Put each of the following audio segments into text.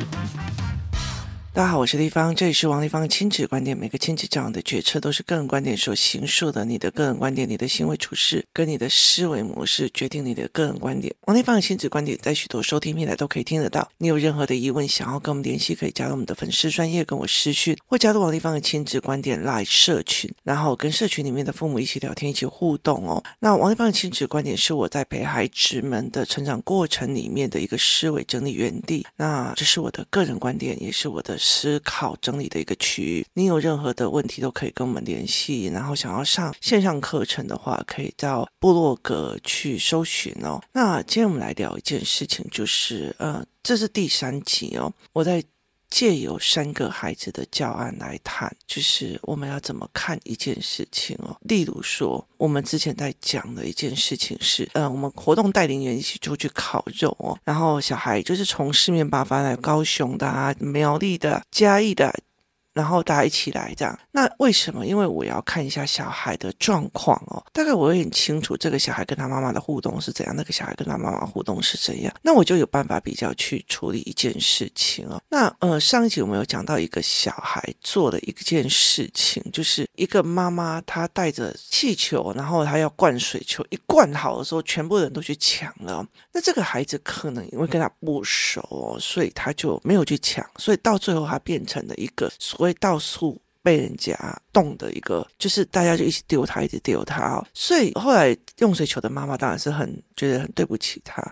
Thank you. 大家好，我是丽芳，这里是王丽芳的亲子观点。每个亲子这样的决策都是个人观点所形塑的。你的个人观点、你的行为处事跟你的思维模式决定你的个人观点。王丽芳的亲子观点在许多收听平台都可以听得到。你有任何的疑问，想要跟我们联系，可以加入我们的粉丝专页跟我私讯，或加入王丽芳的亲子观点 Live 社群，然后跟社群里面的父母一起聊天、一起互动哦。那王丽芳的亲子观点是我在陪孩子们的成长过程里面的一个思维整理园地。那这是我的个人观点，也是我的。思考整理的一个区域，你有任何的问题都可以跟我们联系。然后想要上线上课程的话，可以到部落格去搜寻哦。那今天我们来聊一件事情，就是呃，这是第三集哦。我在借由三个孩子的教案来谈，就是我们要怎么看一件事情哦。例如说，我们之前在讲的一件事情是，呃，我们活动带领员一起出去烤肉哦，然后小孩就是从四面八方来，高雄的啊、苗栗的、嘉义的。然后大家一起来这样，那为什么？因为我要看一下小孩的状况哦。大概我也很清楚这个小孩跟他妈妈的互动是怎样，那个小孩跟他妈妈互动是怎样，那我就有办法比较去处理一件事情哦。那呃，上一集我们有讲到一个小孩做的一件事情，就是一个妈妈她带着气球，然后她要灌水球，一灌好的时候，全部人都去抢了。那这个孩子可能因为跟他不熟哦，所以他就没有去抢，所以到最后他变成了一个所谓。会到处被人家动的一个，就是大家就一起丢他，一直丢他。所以后来用水球的妈妈当然是很觉得很对不起他。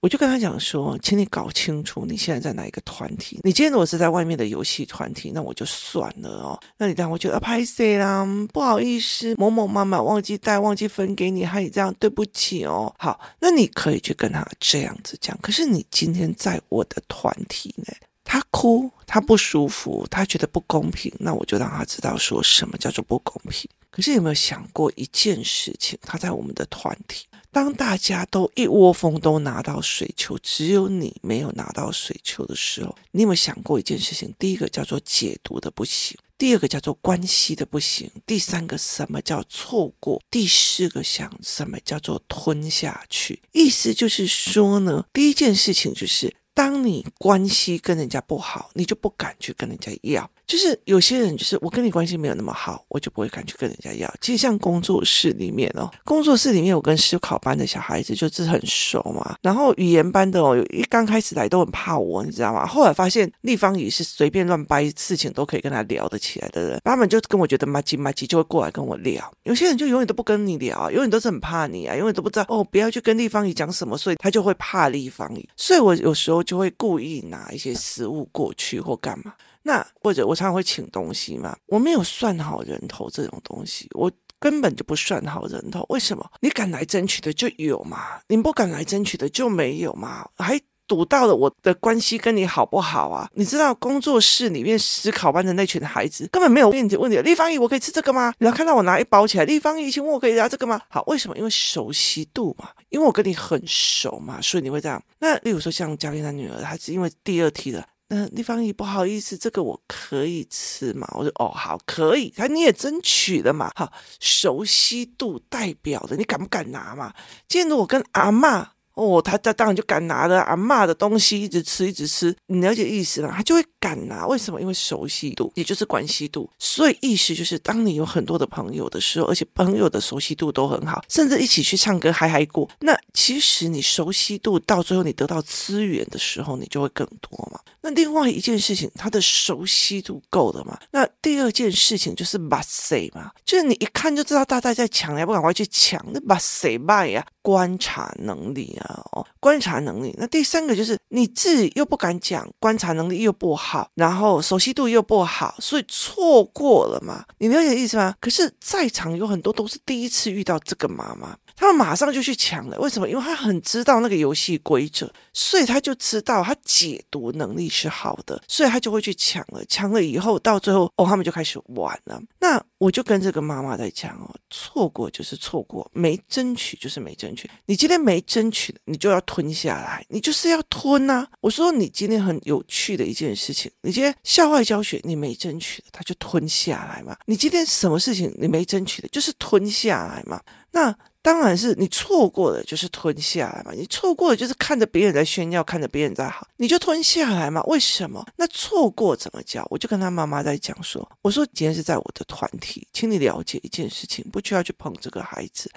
我就跟他讲说，请你搞清楚你现在在哪一个团体。你今天如果是在外面的游戏团体，那我就算了哦。那你当然会觉得拍谢啦，不好意思，某某妈妈忘记带，忘记分给你，害你这样，对不起哦。好，那你可以去跟他这样子讲。可是你今天在我的团体呢？他哭，他不舒服，他觉得不公平，那我就让他知道说什么叫做不公平。可是有没有想过一件事情？他在我们的团体，当大家都一窝蜂都拿到水球，只有你没有拿到水球的时候，你有没有想过一件事情？第一个叫做解读的不行，第二个叫做关系的不行，第三个什么叫错过？第四个想什么叫做吞下去？意思就是说呢，第一件事情就是。当你关系跟人家不好，你就不敢去跟人家要。就是有些人，就是我跟你关系没有那么好，我就不会敢去跟人家要。其实像工作室里面哦，工作室里面我跟思考班的小孩子就是很熟嘛。然后语言班的哦，一刚开始来都很怕我，你知道吗？后来发现立方语是随便乱掰事情都可以跟他聊得起来的人，他们就跟我觉得麻吉麻吉，就会过来跟我聊。有些人就永远都不跟你聊，永远都是很怕你啊，永远都不知道哦，不要去跟立方语讲什么，所以他就会怕立方语。所以我有时候就会故意拿一些食物过去或干嘛。那或者我常常会请东西嘛，我没有算好人头这种东西，我根本就不算好人头。为什么？你敢来争取的就有嘛，你不敢来争取的就没有嘛，还赌到了我的关系跟你好不好啊？你知道工作室里面思考班的那群孩子根本没有问题问题。立方体，我可以吃这个吗？你要看到我拿一包起来，立方体，请问我可以拿这个吗？好，为什么？因为熟悉度嘛，因为我跟你很熟嘛，所以你会这样。那例如说像嘉玲的女儿，她是因为第二梯的。那立方姨不好意思，这个我可以吃吗？我说哦，好，可以。他你也争取了嘛，好，熟悉度代表的，你敢不敢拿嘛？今天我跟阿嬷。哦，他他当然就敢拿着阿嬷的东西一直吃一直吃，你了解意思吗？他就会敢拿，为什么？因为熟悉度，也就是关系度。所以意思就是，当你有很多的朋友的时候，而且朋友的熟悉度都很好，甚至一起去唱歌嗨嗨过，那其实你熟悉度到最后你得到资源的时候，你就会更多嘛。那另外一件事情，他的熟悉度够了嘛？那第二件事情就是把谁嘛，就是你一看就知道大家在抢，你还不赶快去抢，那把谁卖呀？观察能力啊，哦，观察能力。那第三个就是你自己又不敢讲，观察能力又不好，然后熟悉度又不好，所以错过了嘛？你了解意思吗？可是，在场有很多都是第一次遇到这个妈妈。他们马上就去抢了，为什么？因为他很知道那个游戏规则，所以他就知道他解读能力是好的，所以他就会去抢了。抢了以后，到最后哦，他们就开始玩了。那我就跟这个妈妈在讲哦，错过就是错过，没争取就是没争取。你今天没争取，你就要吞下来，你就是要吞呐。我说你今天很有趣的一件事情，你今天校外教学你没争取的，他就吞下来嘛。你今天什么事情你没争取的，就是吞下来嘛。那。当然是你错过了，就是吞下来嘛。你错过了，就是看着别人在炫耀，看着别人在好，你就吞下来嘛。为什么？那错过怎么教？我就跟他妈妈在讲说，我说今天是在我的团体，请你了解一件事情，不需要去碰这个孩子。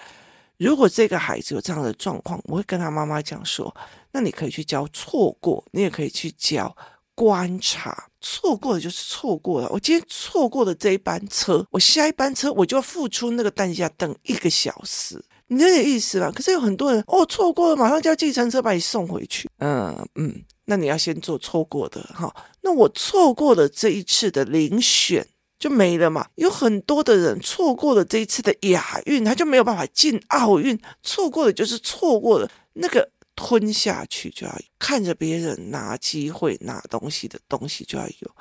如果这个孩子有这样的状况，我会跟他妈妈讲说，那你可以去教错过，你也可以去教观察。错过了就是错过了。我今天错过了这一班车，我下一班车我就要付出那个代价，等一个小时。你有点意思吧？可是有很多人哦，错过了，马上叫计程车把你送回去。嗯嗯，那你要先做错过的哈。那我错过了这一次的遴选。就没了嘛。有很多的人错过了这一次的亚运，他就没有办法进奥运。错过了就是错过了，那个吞下去就要看着别人拿机会拿东西的东西就要有。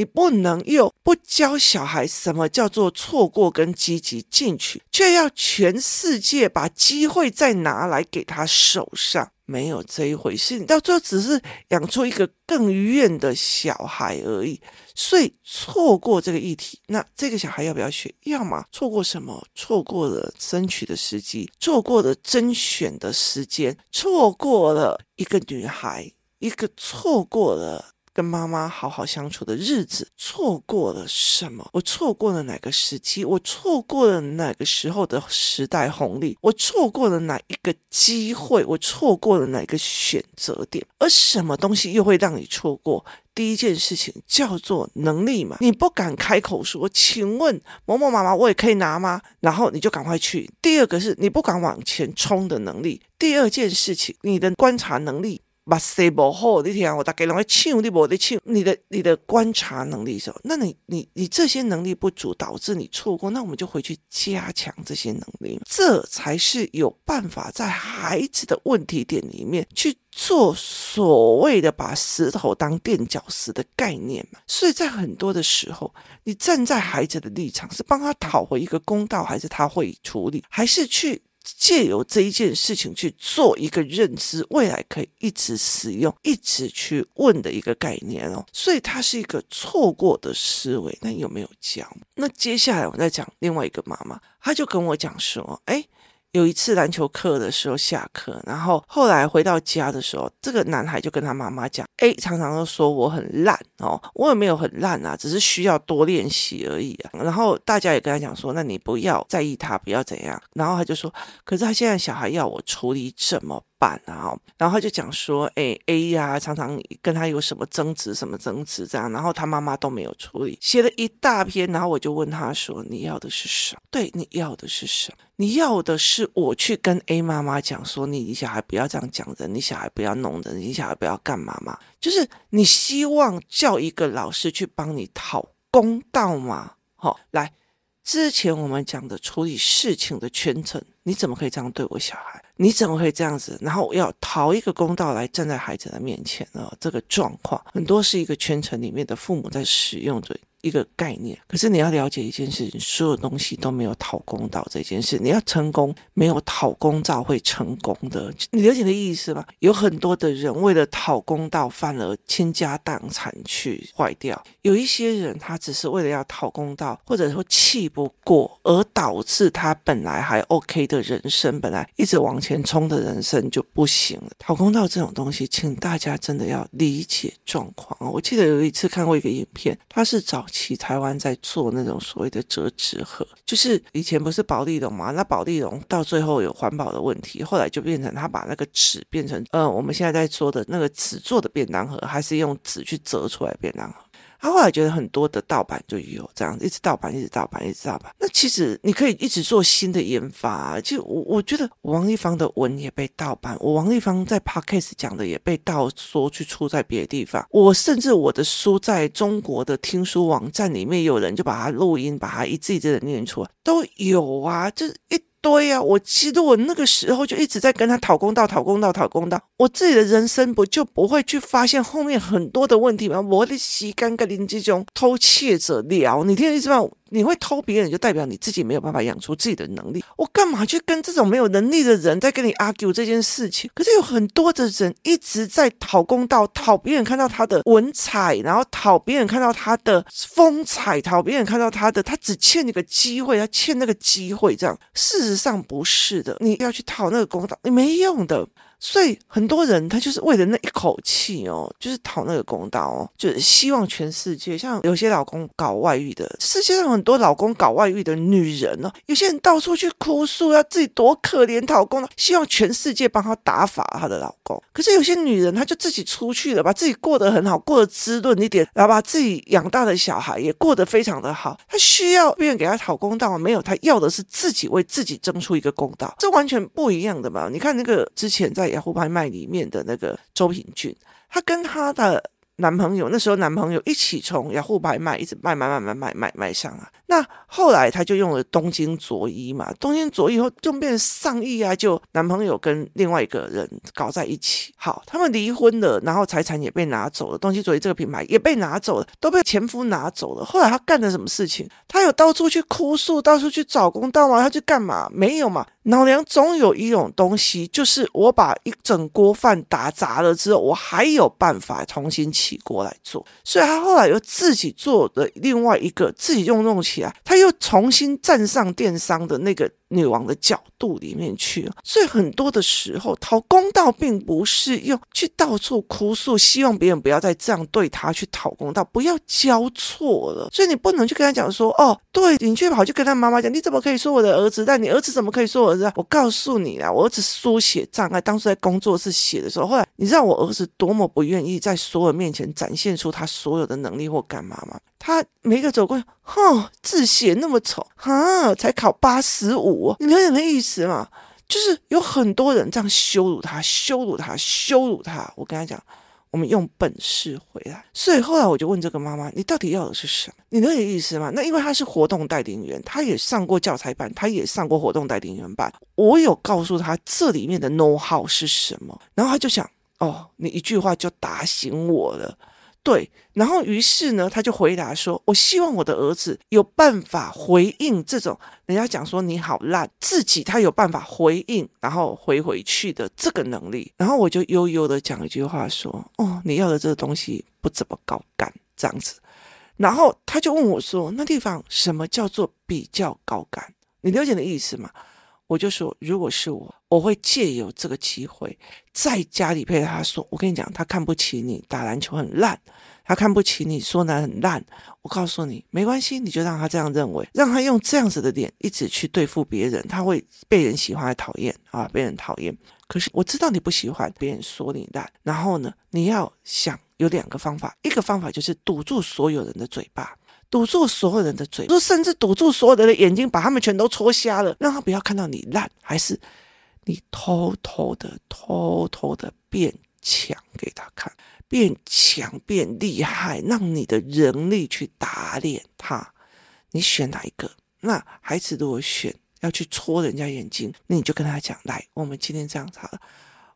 你不能又不教小孩什么叫做错过跟积极进取，却要全世界把机会再拿来给他手上。没有这一回事，你到最后只是养出一个更怨的小孩而已。所以错过这个议题，那这个小孩要不要学？要么错过什么？错过了争取的时机，错过了甄选的时间，错过了一个女孩，一个错过了。跟妈妈好好相处的日子，错过了什么？我错过了哪个时期？我错过了哪个时候的时代红利？我错过了哪一个机会？我错过了哪个选择点？而什么东西又会让你错过？第一件事情叫做能力嘛，你不敢开口说，请问某某妈妈，我也可以拿吗？然后你就赶快去。第二个是你不敢往前冲的能力。第二件事情，你的观察能力。把谁不好？你听我大概啷个唱，你不得唱。你的你的观察能力是，那你你你这些能力不足，导致你错过。那我们就回去加强这些能力，这才是有办法在孩子的问题点里面去做所谓的把石头当垫脚石的概念嘛。所以在很多的时候，你站在孩子的立场，是帮他讨回一个公道，还是他会处理，还是去？借由这一件事情去做一个认知，未来可以一直使用、一直去问的一个概念哦，所以它是一个错过的思维。那有没有教？那接下来我再讲另外一个妈妈，她就跟我讲说：“哎。”有一次篮球课的时候下课，然后后来回到家的时候，这个男孩就跟他妈妈讲：“诶，常常都说我很烂哦，我也没有很烂啊，只是需要多练习而已啊。”然后大家也跟他讲说：“那你不要在意他，不要怎样。”然后他就说：“可是他现在小孩要我处理怎么办啊？”然后他就讲说：“诶，A 呀，常常跟他有什么争执，什么争执这样，然后他妈妈都没有处理，写了一大篇。然后我就问他说：‘你要的是什么？对，你要的是什么？’”你要的是我去跟 A 妈妈讲说，你你小孩不要这样讲的，你小孩不要弄的，你小孩不要干嘛嘛？就是你希望叫一个老师去帮你讨公道吗？好，来，之前我们讲的处理事情的全程，你怎么可以这样对我小孩？你怎么会这样子？然后要讨一个公道来站在孩子的面前呢？这个状况很多是一个圈层里面的父母在使用着。一个概念，可是你要了解一件事情，所有东西都没有讨公道这件事。你要成功，没有讨公道会成功的。你了解的意思吗？有很多的人为了讨公道，反而倾家荡产去坏掉。有一些人，他只是为了要讨公道，或者说气不过，而导致他本来还 OK 的人生，本来一直往前冲的人生就不行了。讨公道这种东西，请大家真的要理解状况。我记得有一次看过一个影片，他是找。去台湾在做那种所谓的折纸盒，就是以前不是保利龙嘛？那保利龙到最后有环保的问题，后来就变成他把那个纸变成，呃，我们现在在说的那个纸做的便当盒，还是用纸去折出来便当盒。他后来觉得很多的盗版就有这样，一直盗版，一直盗版，一直盗版。那其实你可以一直做新的研发。就我我觉得王立芳的文也被盗版，我王立芳在 Podcast 讲的也被盗说去出在别的地方。我甚至我的书在中国的听书网站里面，有人就把它录音，把它一字一字的念出来，都有啊，这一。对呀、我记得我那个时候就一直在跟他讨公道、讨公道、讨公道，我自己的人生不就不会去发现后面很多的问题吗？我的时间跟林这种偷窃者聊，你听得意思吗？你会偷别人，就代表你自己没有办法养出自己的能力。我干嘛去跟这种没有能力的人在跟你 argue 这件事情？可是有很多的人一直在讨公道，讨别人看到他的文采，然后讨别人看到他的风采，讨别人看到他的，他只欠你个机会，他欠那个机会，这样事实上不是的。你要去讨那个公道，你没用的。所以很多人他就是为了那一口气哦，就是讨那个公道哦，就是希望全世界像有些老公搞外遇的，世界上很多老公搞外遇的女人哦，有些人到处去哭诉，要自己多可怜讨公道，希望全世界帮他打发他的老公。可是有些女人，她就自己出去了，把自己过得很好，过得滋润一点，然后把自己养大的小孩也过得非常的好。她需要别人给她讨公道？没有，她要的是自己为自己争出一个公道，这完全不一样的嘛。你看那个之前在。雅虎拍卖里面的那个周平俊，她跟她的男朋友那时候男朋友一起从雅虎拍卖一直卖卖卖卖卖卖卖上啊。那后来她就用了东京佐伊嘛，东京佐伊后就变成上亿啊，就男朋友跟另外一个人搞在一起，好，他们离婚了，然后财产也被拿走了，东京佐伊这个品牌也被拿走了，都被前夫拿走了。后来她干了什么事情？她有到处去哭诉，到处去找公道吗？她去干嘛？没有嘛。老娘总有一种东西，就是我把一整锅饭打砸了之后，我还有办法重新起锅来做。所以他后来又自己做的另外一个，自己用弄起来，他又重新站上电商的那个。女王的角度里面去，所以很多的时候讨公道，并不是用去到处哭诉，希望别人不要再这样对他去讨公道，不要交错了。所以你不能去跟他讲说，哦，对，你去跑去跟他妈妈讲，你怎么可以说我的儿子？但你儿子怎么可以说我儿子？我告诉你啊，我儿子书写障碍，当初在工作室写的时候，后来你知道我儿子多么不愿意在所有面前展现出他所有的能力或干嘛吗？他每一个走过，哼，字写那么丑，哈，才考八十五，你了解那意思吗？就是有很多人这样羞辱他，羞辱他，羞辱他。我跟他讲，我们用本事回来。所以后来我就问这个妈妈，你到底要的是什么？你了解意思吗？那因为他是活动带领员，他也上过教材班，他也上过活动带领员班。我有告诉他这里面的 know how 是什么，然后他就想，哦，你一句话就打醒我了。对，然后于是呢，他就回答说：“我希望我的儿子有办法回应这种人家讲说你好烂，自己他有办法回应，然后回回去的这个能力。”然后我就悠悠的讲一句话说：“哦，你要的这个东西不怎么高干，这样子。”然后他就问我说：“那地方什么叫做比较高干？你了解的意思吗？”我就说：“如果是我。”我会借由这个机会，在家里陪他说：“我跟你讲，他看不起你打篮球很烂，他看不起你说男很烂。我告诉你，没关系，你就让他这样认为，让他用这样子的脸一直去对付别人，他会被人喜欢还讨厌啊，被人讨厌。可是我知道你不喜欢别人说你烂，然后呢，你要想有两个方法，一个方法就是堵住所有人的嘴巴，堵住所有人的嘴，甚至堵住所有人的眼睛，把他们全都戳瞎了，让他不要看到你烂，还是。”你偷偷的、偷偷的变强给他看，变强、变厉害，让你的人力去打脸他。你选哪一个？那孩子如果选要去戳人家眼睛，那你就跟他讲：来，我们今天这样子好了，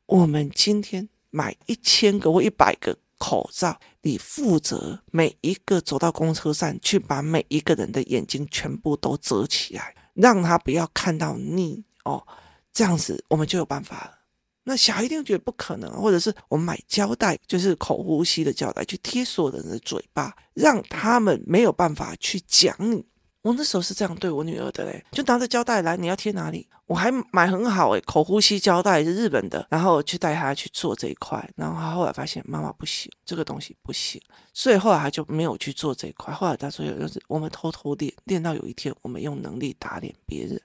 我们今天买一千个或一百个口罩，你负责每一个走到公车上去，把每一个人的眼睛全部都遮起来，让他不要看到你哦。这样子我们就有办法了。那小孩一定觉得不可能，或者是我们买胶带，就是口呼吸的胶带，去贴所有人的嘴巴，让他们没有办法去讲你。我那时候是这样对我女儿的嘞，就拿着胶带来，你要贴哪里？我还买很好诶，口呼吸胶带是日本的，然后去带她去做这一块。然后她后来发现妈妈不行，这个东西不行，所以后来她就没有去做这一块。后来她说，就是我们偷偷练，练到有一天我们用能力打脸别人。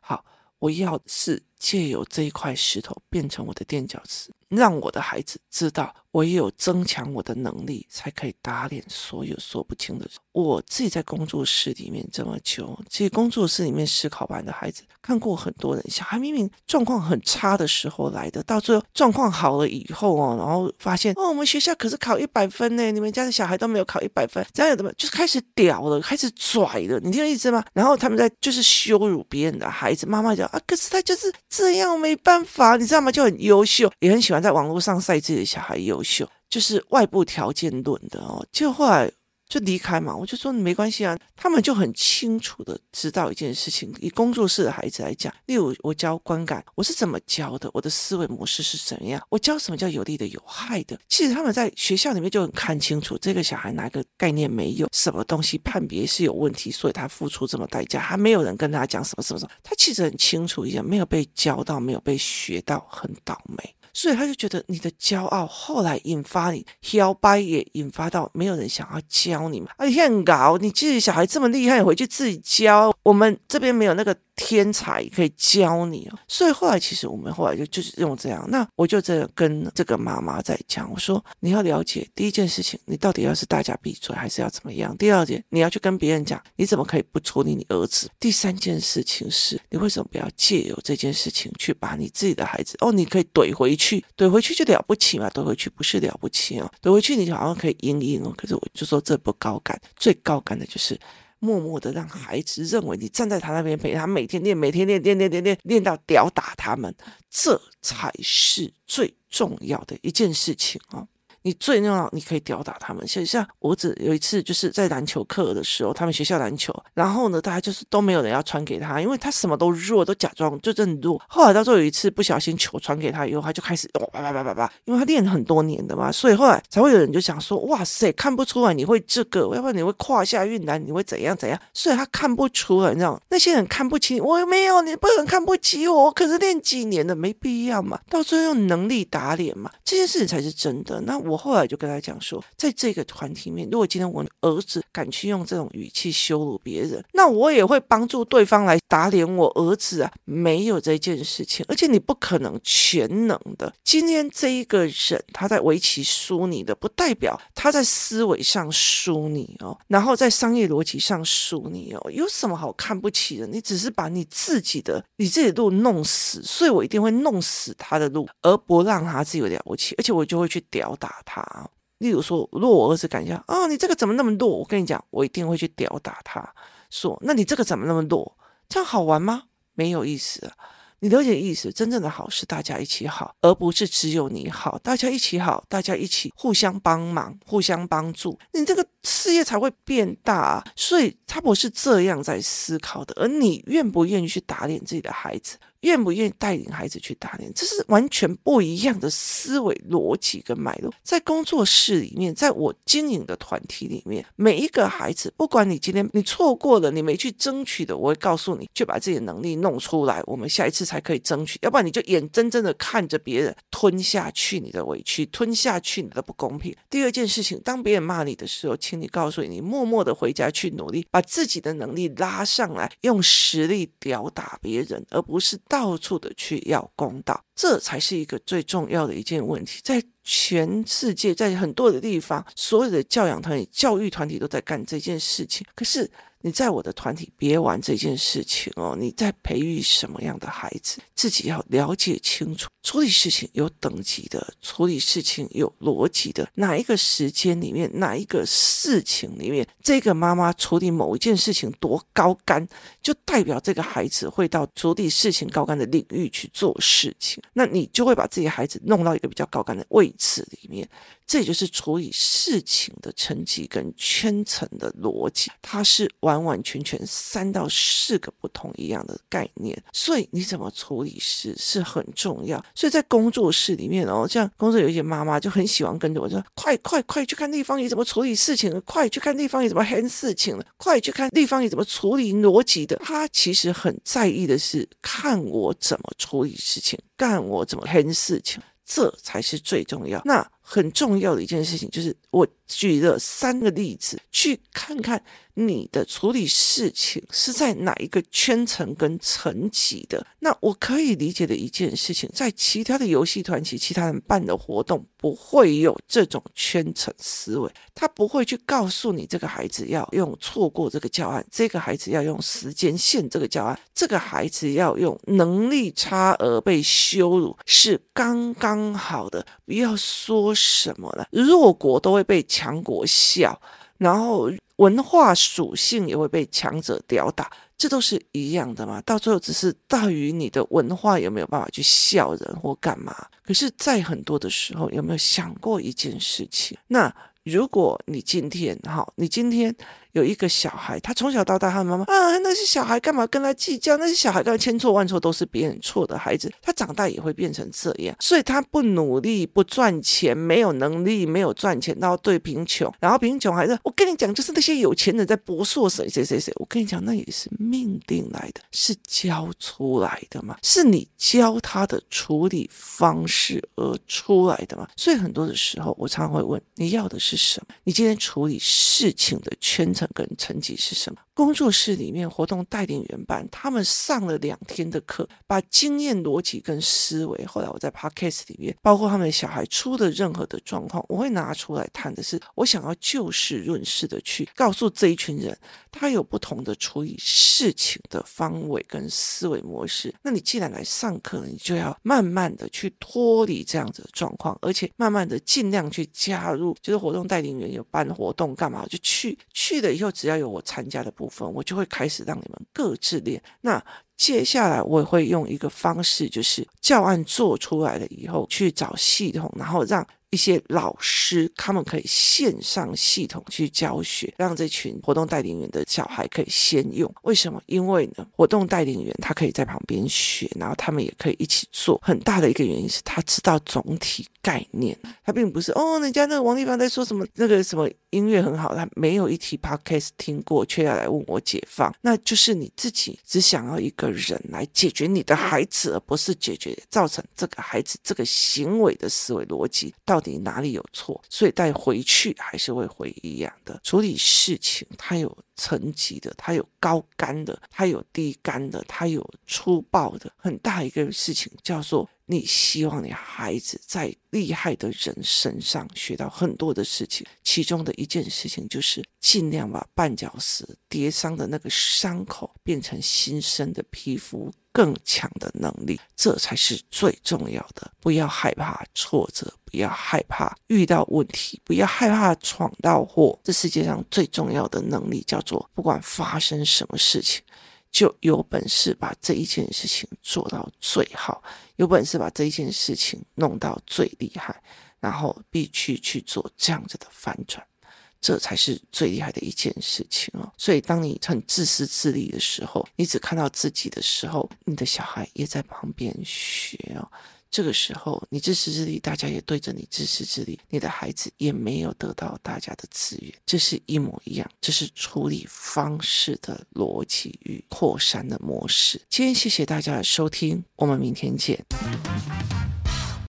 好。我要是借由这一块石头变成我的垫脚石，让我的孩子知道，我也有增强我的能力，才可以打脸所有说不清的人。我自己在工作室里面这么久，其实工作室里面思考班的孩子看过很多人，小孩明明状况很差的时候来的，到最后状况好了以后哦，然后发现哦，我们学校可是考一百分呢，你们家的小孩都没有考一百分，这样有的没有，就是开始屌了，开始拽了，你听我意思吗？然后他们在就是羞辱别人的孩子，妈妈讲啊，可是他就是这样，没办法，你知道吗？就很优秀，也很喜欢在网络上晒自己的小孩优就是外部条件论的哦。就后来就离开嘛。我就说没关系啊，他们就很清楚的知道一件事情。以工作室的孩子来讲，例如我教观感，我是怎么教的，我的思维模式是怎样，我教什么叫有利的、有害的。其实他们在学校里面就很看清楚，这个小孩哪个概念没有，什么东西判别是有问题，所以他付出这么代价，还没有人跟他讲什么什么什么，他其实很清楚一样，没有被教到，没有被学到，很倒霉。所以他就觉得你的骄傲，后来引发你摇摆，也引发到没有人想要教你嘛。而且很搞，你自己小孩这么厉害，回去自己教，我们这边没有那个。天才可以教你哦，所以后来其实我们后来就就是用这样，那我就这样跟这个妈妈在讲，我说你要了解第一件事情，你到底要是大家闭嘴还是要怎么样？第二件，你要去跟别人讲，你怎么可以不处理你儿子？第三件事情是，你为什么不要借由这件事情去把你自己的孩子哦，你可以怼回去，去怼回去就了不起嘛？怼回去不是了不起啊，怼回去你就好像可以赢赢哦，可是我就说这不高干，最高干的就是。默默的让孩子认为你站在他那边陪他，每天练，每天练，练练练练练到屌打他们，这才是最重要的一件事情啊。你最重要，你可以吊打他们。像像我只有一次就是在篮球课的时候，他们学校篮球，然后呢，大家就是都没有人要传给他，因为他什么都弱，都假装就真的弱。后来到最后有一次不小心球传给他以后，他就开始哦叭叭叭叭叭，因为他练很多年的嘛，所以后来才会有人就想说，哇塞，看不出来你会这个，要不然你会胯下运篮，你会怎样怎样？所以他看不出来，你知道那些人看不起你，我没有，你不能看不起我，我可是练几年的，没必要嘛。到最后用能力打脸嘛，这件事情才是真的。那我。后来就跟他讲说，在这个团体里面，如果今天我儿子敢去用这种语气羞辱别人，那我也会帮助对方来打脸我儿子啊！没有这件事情，而且你不可能全能的。今天这一个人他在围棋输你的，不代表他在思维上输你哦，然后在商业逻辑上输你哦。有什么好看不起的？你只是把你自己的你自己的路弄死，所以我一定会弄死他的路，而不让他自己了不起，而且我就会去屌打他。例如说，如果我儿子敢讲啊，你这个怎么那么弱？我跟你讲，我一定会去屌打他，说，那你这个怎么那么弱？这样好玩吗？没有意思。你了解意思？真正的好是大家一起好，而不是只有你好。大家一起好，大家一起互相帮忙、互相帮助，你这个事业才会变大。所以他不是这样在思考的，而你愿不愿意去打脸自己的孩子？愿不愿意带领孩子去打脸，这是完全不一样的思维逻辑跟脉络。在工作室里面，在我经营的团体里面，每一个孩子，不管你今天你错过了，你没去争取的，我会告诉你，去把自己的能力弄出来，我们下一次才可以争取。要不然你就眼睁睁的看着别人吞下去你的委屈，吞下去你的不公平。第二件事情，当别人骂你的时候，请你告诉你，你默默的回家去努力，把自己的能力拉上来，用实力吊打别人，而不是到处的去要公道，这才是一个最重要的一件问题。在全世界，在很多的地方，所有的教养团体、教育团体都在干这件事情。可是，你在我的团体别玩这件事情哦！你在培育什么样的孩子，自己要了解清楚。处理事情有等级的，处理事情有逻辑的。哪一个时间里面，哪一个事情里面，这个妈妈处理某一件事情多高干，就代表这个孩子会到处理事情高干的领域去做事情。那你就会把自己孩子弄到一个比较高干的位置里面。这就是处理事情的层级跟圈层的逻辑，它是完完完全全三到四个不同一样的概念，所以你怎么处理事是很重要。所以在工作室里面哦，像工作有一些妈妈就很喜欢跟着我说：“快快快去看立方体怎么处理事情了，快去看立方体怎么 handle 事情了，快去看立方体怎么处理逻辑的。”他其实很在意的是看我怎么处理事情，干我怎么 handle 事情。这才是最重要。那很重要的一件事情就是，我举了三个例子，去看看你的处理事情是在哪一个圈层跟层级的。那我可以理解的一件事情，在其他的游戏团体、其他人办的活动，不会有这种圈层思维。他不会去告诉你，这个孩子要用错过这个教案，这个孩子要用时间线这个教案，这个孩子要用能力差而被羞辱，是刚刚好的。不要说。什么了？弱国都会被强国笑，然后文化属性也会被强者吊打，这都是一样的嘛。到最后只是大于你的文化有没有办法去笑人或干嘛？可是，在很多的时候，有没有想过一件事情？那如果你今天哈，你今天。有一个小孩，他从小到大，他的妈妈啊，那些小孩干嘛跟他计较？那些小孩干嘛千错万错都是别人错的孩子，他长大也会变成这样。所以他不努力、不赚钱、没有能力、没有赚钱，然后对贫穷，然后贫穷还是我跟你讲，就是那些有钱人在博硕谁谁谁谁。我跟你讲，那也是命定来的，是教出来的嘛？是你教他的处理方式而出来的嘛？所以很多的时候，我常常会问：你要的是什么？你今天处理事情的圈层。跟成绩是什么？工作室里面活动带领员班，他们上了两天的课，把经验逻辑跟思维。后来我在 Podcast 里面，包括他们小孩出的任何的状况，我会拿出来谈的是，我想要就事论事的去告诉这一群人，他有不同的处理事情的方位跟思维模式。那你既然来上课，你就要慢慢的去脱离这样子的状况，而且慢慢的尽量去加入，就是活动带领员有办活动干嘛就去去的。以后只要有我参加的部分，我就会开始让你们各自练。那接下来我也会用一个方式，就是教案做出来了以后，去找系统，然后让。一些老师，他们可以线上系统去教学，让这群活动带领员的小孩可以先用。为什么？因为呢，活动带领员他可以在旁边学，然后他们也可以一起做。很大的一个原因是他知道总体概念，他并不是哦，人家那个王立芳在说什么，那个什么音乐很好，他没有一提 podcast 听过，却要来问我解放，那就是你自己只想要一个人来解决你的孩子，而不是解决造成这个孩子这个行为的思维逻辑到底。你哪里有错？所以带回去还是会回一样的处理事情。它有层级的，它有高干的，它有低干的，它有粗暴的。很大一个事情叫做，你希望你孩子在厉害的人身上学到很多的事情。其中的一件事情就是尽量把绊脚石跌伤的那个伤口变成新生的皮肤。更强的能力，这才是最重要的。不要害怕挫折，不要害怕遇到问题，不要害怕闯到祸。这世界上最重要的能力叫做，不管发生什么事情，就有本事把这一件事情做到最好，有本事把这一件事情弄到最厉害，然后必须去做这样子的反转。这才是最厉害的一件事情哦。所以，当你很自私自利的时候，你只看到自己的时候，你的小孩也在旁边学哦。这个时候，你自私自利，大家也对着你自私自利，你的孩子也没有得到大家的资源，这是一模一样。这是处理方式的逻辑与扩散的模式。今天谢谢大家的收听，我们明天见。